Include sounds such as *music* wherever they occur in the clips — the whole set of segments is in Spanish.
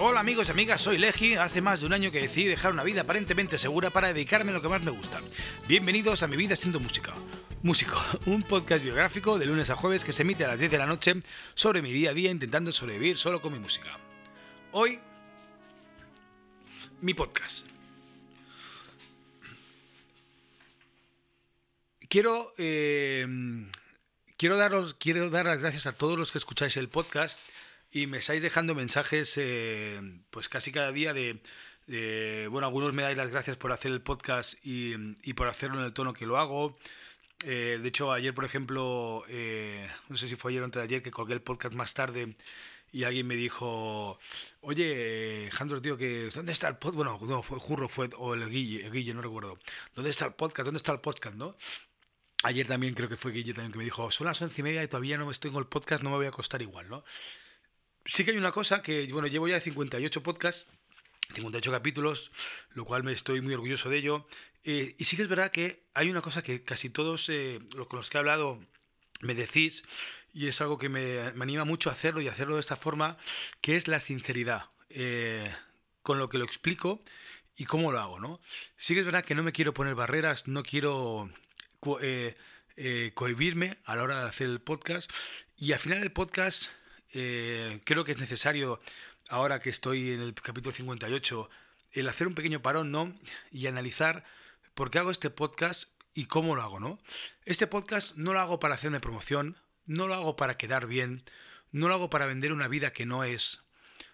Hola amigos y amigas, soy Legi. Hace más de un año que decidí dejar una vida aparentemente segura para dedicarme a lo que más me gusta. Bienvenidos a Mi Vida Siendo Música. Músico, *laughs* un podcast biográfico de lunes a jueves que se emite a las 10 de la noche sobre mi día a día intentando sobrevivir solo con mi música. Hoy, mi podcast. Quiero, eh, quiero, daros, quiero dar las gracias a todos los que escucháis el podcast y me estáis dejando mensajes eh, pues casi cada día de, bueno, algunos me dais las gracias por hacer el podcast y, por hacerlo en el tono que lo hago. Eh, de hecho, ayer, por ejemplo, eh, no sé si fue ayer o antes ayer, que colgué el podcast más tarde y alguien me dijo, oye, Jandro, tío, que ¿dónde está el podcast? Bueno, no, fue Jurro fue, o el Guille, el Guille, no recuerdo. ¿Dónde está el podcast? ¿Dónde está el podcast, no? Ayer también creo que fue Guille también que me dijo, son las once y media y todavía no tengo el podcast, no me voy a acostar igual, ¿no? Sí que hay una cosa que, bueno, llevo ya 58 podcasts, 58 capítulos, lo cual me estoy muy orgulloso de ello. Eh, y sí que es verdad que hay una cosa que casi todos eh, los con los que he hablado me decís, y es algo que me, anima mucho a hacerlo y hacerlo de esta forma, que es la sinceridad eh, con lo que lo explico y cómo lo hago, ¿no? Sí que es verdad que no me quiero poner barreras, no quiero cohibirme a la hora de hacer el podcast, y al final el podcast eh, creo que es necesario, ahora que estoy en el capítulo 58, el hacer un pequeño parón, ¿no? Y analizar por qué hago este podcast y cómo lo hago, ¿no? Este podcast no lo hago para hacerme promoción, no lo hago para quedar bien, no lo hago para vender una vida que no es,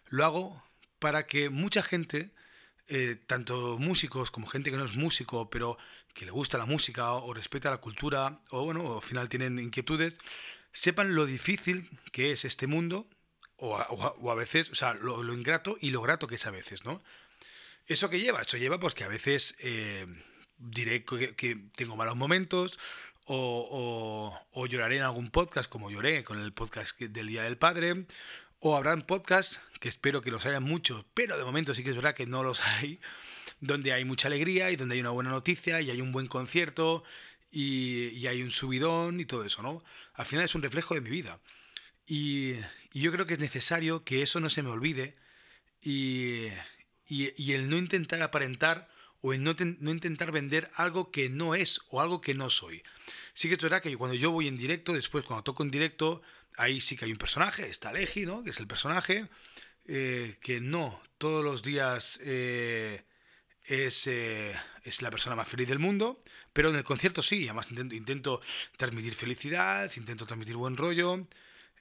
lo hago para que mucha gente, eh, tanto músicos como gente que no es músico, pero que le gusta la música o respeta la cultura, o bueno, al final tienen inquietudes, sepan lo difícil que es este mundo, o a, veces, o sea, lo, ingrato y lo grato que es a veces, ¿no? ¿Eso que lleva? Eso lleva pues que a veces eh, diré que, tengo malos momentos, o, o, lloraré en algún podcast como lloré con el podcast del Día del Padre, o habrán podcasts, que espero que los haya muchos, pero de momento sí que es verdad que no los *laughs* hay, donde hay mucha alegría y donde hay una buena noticia y hay un buen concierto y, hay un subidón y todo eso, ¿no? Al final es un reflejo de mi vida. Y, yo creo que es necesario que eso no se me olvide y, el no intentar aparentar o el no, no, intentar vender algo que no es o algo que no soy. Sí que es verdad que cuando yo voy en directo, después cuando toco en directo, ahí sí que hay un personaje, está Legi, ¿no? Que es el personaje, eh, que no todos los días... Eh, es, eh, es, la persona más feliz del mundo, pero en el concierto sí, además intento, intento transmitir felicidad, intento transmitir buen rollo,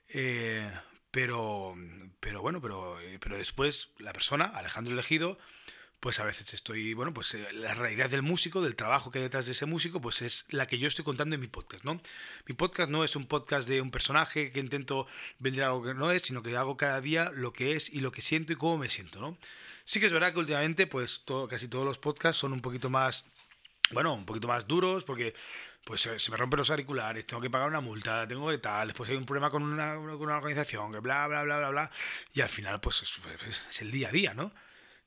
eh, pero, pero bueno, pero, eh, pero después la persona, Alejandro Elegido, pues a veces estoy, bueno, pues la realidad del músico, del trabajo que hay detrás de ese músico, pues es la que yo estoy contando en mi podcast, ¿no? Mi podcast no es un podcast de un personaje que intento vender algo que no es, sino que hago cada día lo que es y lo que siento y cómo me siento, ¿no? Sí que es verdad que últimamente, pues casi todos los podcasts son un poquito más, bueno, un poquito más duros, porque pues se, me rompen los auriculares, tengo que pagar una multa, tengo que tal, después hay un problema con una, una organización, que bla, bla, bla, bla, bla, y al final, pues es, el día a día, ¿no?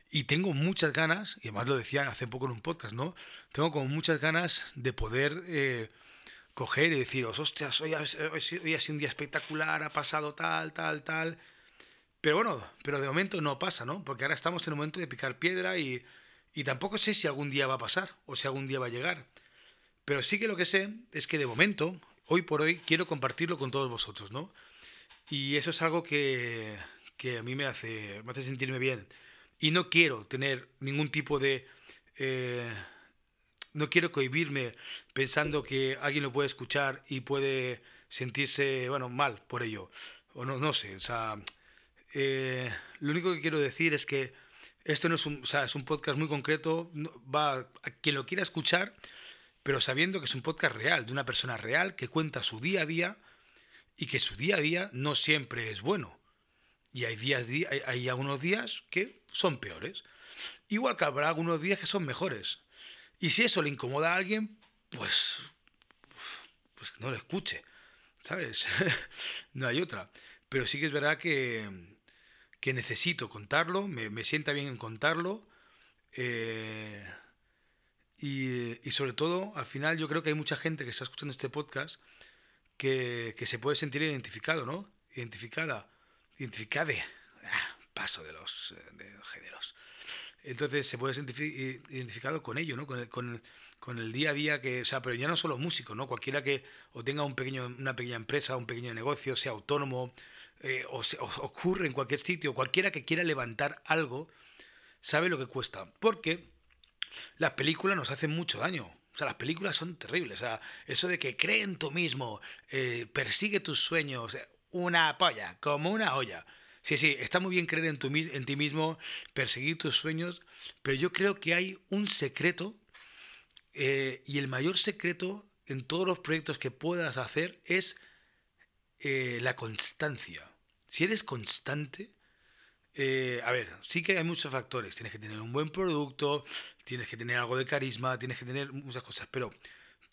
Y tengo muchas ganas, y además lo decía hace poco en un podcast, ¿no? Tengo como muchas ganas de poder eh, coger y deciros, hostias, hoy, hoy, hoy ha sido un día espectacular, ha pasado tal, tal, tal, pero bueno, pero de momento no pasa, ¿no? Porque ahora estamos en el momento de picar piedra y, y tampoco sé si algún día va a pasar o si algún día va a llegar. Pero sí que lo que sé es que de momento, hoy por hoy, quiero compartirlo con todos vosotros, ¿no? Y eso es algo que, que a mí me hace, me hace sentirme bien. Y no quiero tener ningún tipo de... Eh, no quiero cohibirme pensando que alguien lo puede escuchar y puede sentirse, bueno, mal por ello. O no, no sé, o sea, eh, lo único que quiero decir es que esto no es un, o sea, es un podcast muy concreto, va a quien lo quiera escuchar, pero sabiendo que es un podcast real, de una persona real que cuenta su día a día y que su día a día no siempre es bueno. Y hay, días, hay, hay algunos días que son peores. Igual que habrá algunos días que son mejores. Y si eso le incomoda a alguien, pues, pues no lo escuche. ¿Sabes? *laughs* no hay otra. Pero sí que es verdad que, que necesito contarlo, me, me, sienta bien en contarlo. Eh, y, y, sobre todo, al final yo creo que hay mucha gente que está escuchando este podcast que, que se puede sentir identificado, ¿no? Identificada, identificade. Paso de los, de géneros. Entonces se puede sentir identificado con ello, ¿no? Con el, día a día que, o sea, pero ya no solo músico, ¿no? Cualquiera que o tenga una pequeña empresa, un pequeño negocio, sea autónomo, eh, o, ocurre en cualquier sitio, cualquiera que quiera levantar algo, sabe lo que cuesta. Porque las películas nos hacen mucho daño. O sea, las películas son terribles. O sea, eso de que cree en tú mismo, eh, persigue tus sueños, una polla, como una olla. Sí, sí, está muy bien creer en, ti mismo, perseguir tus sueños, pero yo creo que hay un secreto eh, y el mayor secreto en todos los proyectos que puedas hacer es eh, la constancia. Si eres constante, eh, a ver, sí que hay muchos factores. Tienes que tener un buen producto, tienes que tener algo de carisma, tienes que tener muchas cosas, pero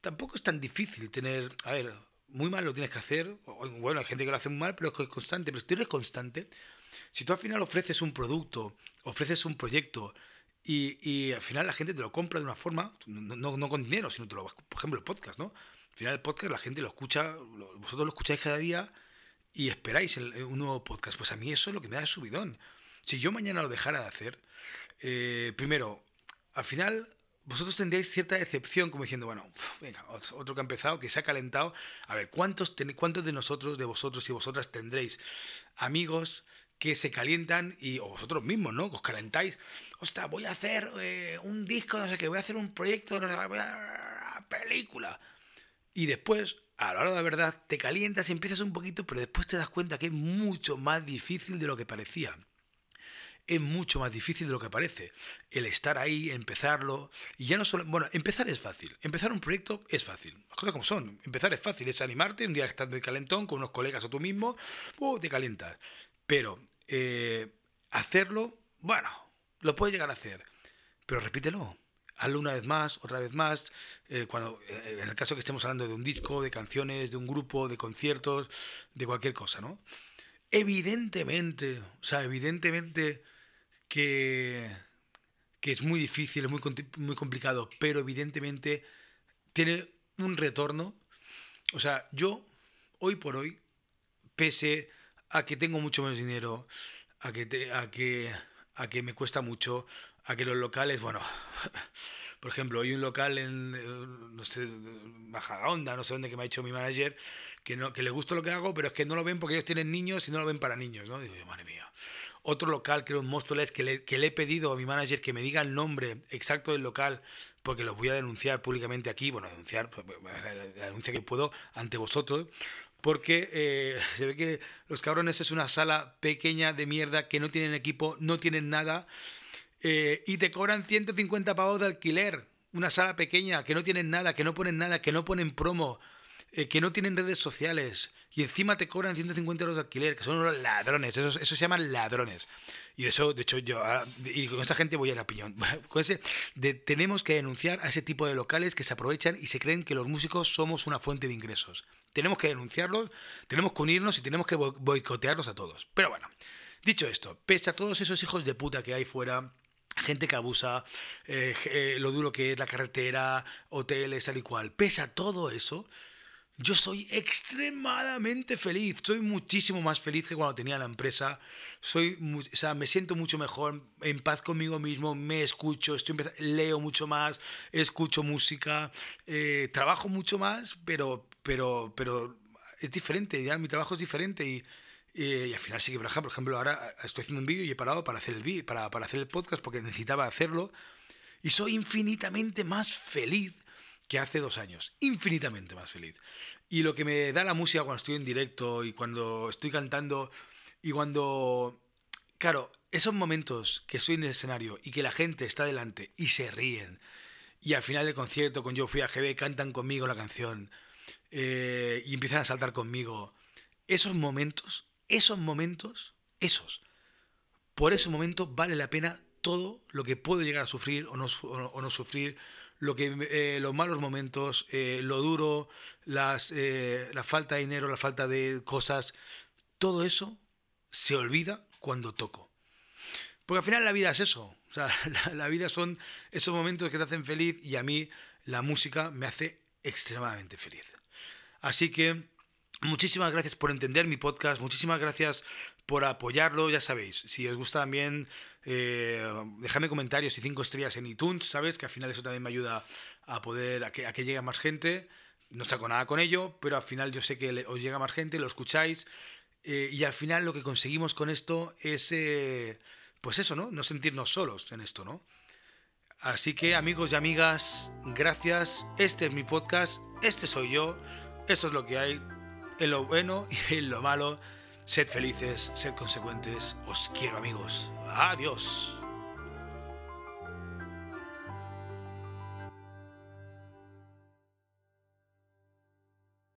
tampoco es tan difícil tener, a ver, muy mal lo tienes que hacer. Bueno, hay gente que lo hace muy mal, pero es constante. Pero si tú eres constante, si tú al final ofreces un producto, ofreces un proyecto y, y al final la gente te lo compra de una forma, no, no, con dinero, sino te lo, por ejemplo, el podcast, ¿no? Al final el podcast la gente lo escucha, vosotros lo escucháis cada día y esperáis un nuevo podcast. Pues a mí eso es lo que me da subidón. Si yo mañana lo dejara de hacer, eh, primero, al final vosotros tendríais cierta decepción, como diciendo, bueno, venga, otro que ha empezado, que se ha calentado. A ver, ¿cuántos, ¿cuántos de nosotros, de vosotros y vosotras tendréis amigos que se calientan y, o vosotros mismos, ¿no? Que os calentáis. Ostras, voy a hacer eh, un disco, no sé qué, voy a hacer un proyecto, no sé, voy a película. Y después, a la hora de la verdad, te calientas empiezas un poquito, pero después te das cuenta que es mucho más difícil de lo que parecía es mucho más difícil de lo que parece. El estar ahí, empezarlo, y ya no solo... Bueno, empezar es fácil. Empezar un proyecto es fácil. Las cosas como son. Empezar es fácil. Es animarte, un día estás de calentón con unos colegas o tú mismo, uh, te calientas. Pero eh, hacerlo, bueno, lo puedes llegar a hacer. Pero repítelo. Hazlo una vez más, otra vez más. Eh, cuando, eh, en el caso que estemos hablando de un disco, de canciones, de un grupo, de conciertos, de cualquier cosa, ¿no? Evidentemente, o sea, evidentemente que, que es muy difícil, es muy, muy complicado, pero evidentemente tiene un retorno. O sea, yo, hoy por hoy, pese a que tengo mucho menos dinero, a que, a que, a que me cuesta mucho, a que los locales, bueno, *laughs* por ejemplo, hay un local en, eh, no sé, Baja Onda, no sé dónde, que me ha dicho mi manager, que, no, que le gusta lo que hago, pero es que no lo ven porque ellos tienen niños y no lo ven para niños, ¿no? Digo yo, madre mía. Otro local, era un Móstoles, que le, que le he pedido a mi manager que me diga el nombre exacto del local, porque los voy a denunciar públicamente aquí, bueno, denunciar, pues, la denuncia que puedo ante vosotros, porque eh, *laughs* se ve que los cabrones es una sala pequeña de mierda que no tienen equipo, no tienen nada, eh, y te cobran 150 pavos de alquiler. Una sala pequeña, que no tienen nada, que no ponen nada, que no ponen promo, eh, que no tienen redes sociales y encima te cobran 150 euros de alquiler, que son unos ladrones, eso, eso se llaman ladrones. Y eso, de hecho, yo, y con esa gente voy a la piñón. *laughs* Con ese, de, tenemos que denunciar a ese tipo de locales que se aprovechan y se creen que los músicos somos una fuente de ingresos. Tenemos que denunciarlos, tenemos que unirnos y tenemos que boicotearlos a todos. Pero bueno, dicho esto, pese a todos esos hijos de puta que hay fuera, gente que abusa, eh, eh, lo duro que es la carretera, hoteles, tal y cual, pese a todo eso, yo soy extremadamente feliz, soy muchísimo más feliz que cuando tenía la empresa, soy, o sea, me siento mucho mejor, en paz conmigo mismo, me escucho, estoy leo mucho más, escucho música, eh, trabajo mucho más, pero, pero, pero es diferente, ya mi trabajo es diferente y, y, al final sí que, por ejemplo, ahora estoy haciendo un vídeo y he parado para hacer el, para, para hacer el podcast porque necesitaba hacerlo y soy infinitamente más feliz que hace dos años. Infinitamente más feliz. Y lo que me da la música cuando estoy en directo y cuando estoy cantando y cuando... Claro, esos momentos que estoy en el escenario y que la gente está delante y se ríen y al final del concierto con Yo Fui a GB cantan conmigo la canción eh, y empiezan a saltar conmigo. Esos momentos, esos momentos, esos. Por esos momentos vale la pena todo lo que puedo llegar a sufrir o no, o no sufrir lo que, eh, los malos momentos, eh, lo duro, las, eh, la falta de dinero, la falta de cosas, todo eso se olvida cuando toco. Porque al final la vida es eso. O sea, *laughs* la, vida son esos momentos que te hacen feliz y a mí la música me hace extremadamente feliz. Así que Muchísimas gracias por entender mi podcast, muchísimas gracias por apoyarlo, ya sabéis, si os gusta también, eh, dejadme comentarios y cinco estrellas en iTunes, ¿sabes? Que al final eso también me ayuda a poder, a que, a que llegue más gente. No saco nada con ello, pero al final yo sé que os llega más gente, lo escucháis, eh, y al final lo que conseguimos con esto es, eh, pues eso, ¿no? No sentirnos solos en esto, ¿no? Así que amigos y amigas, gracias. Este es mi podcast, este soy yo, eso es lo que hay, en lo bueno y *laughs* en lo malo. Sed felices, sed consecuentes. Os quiero amigos. Adiós.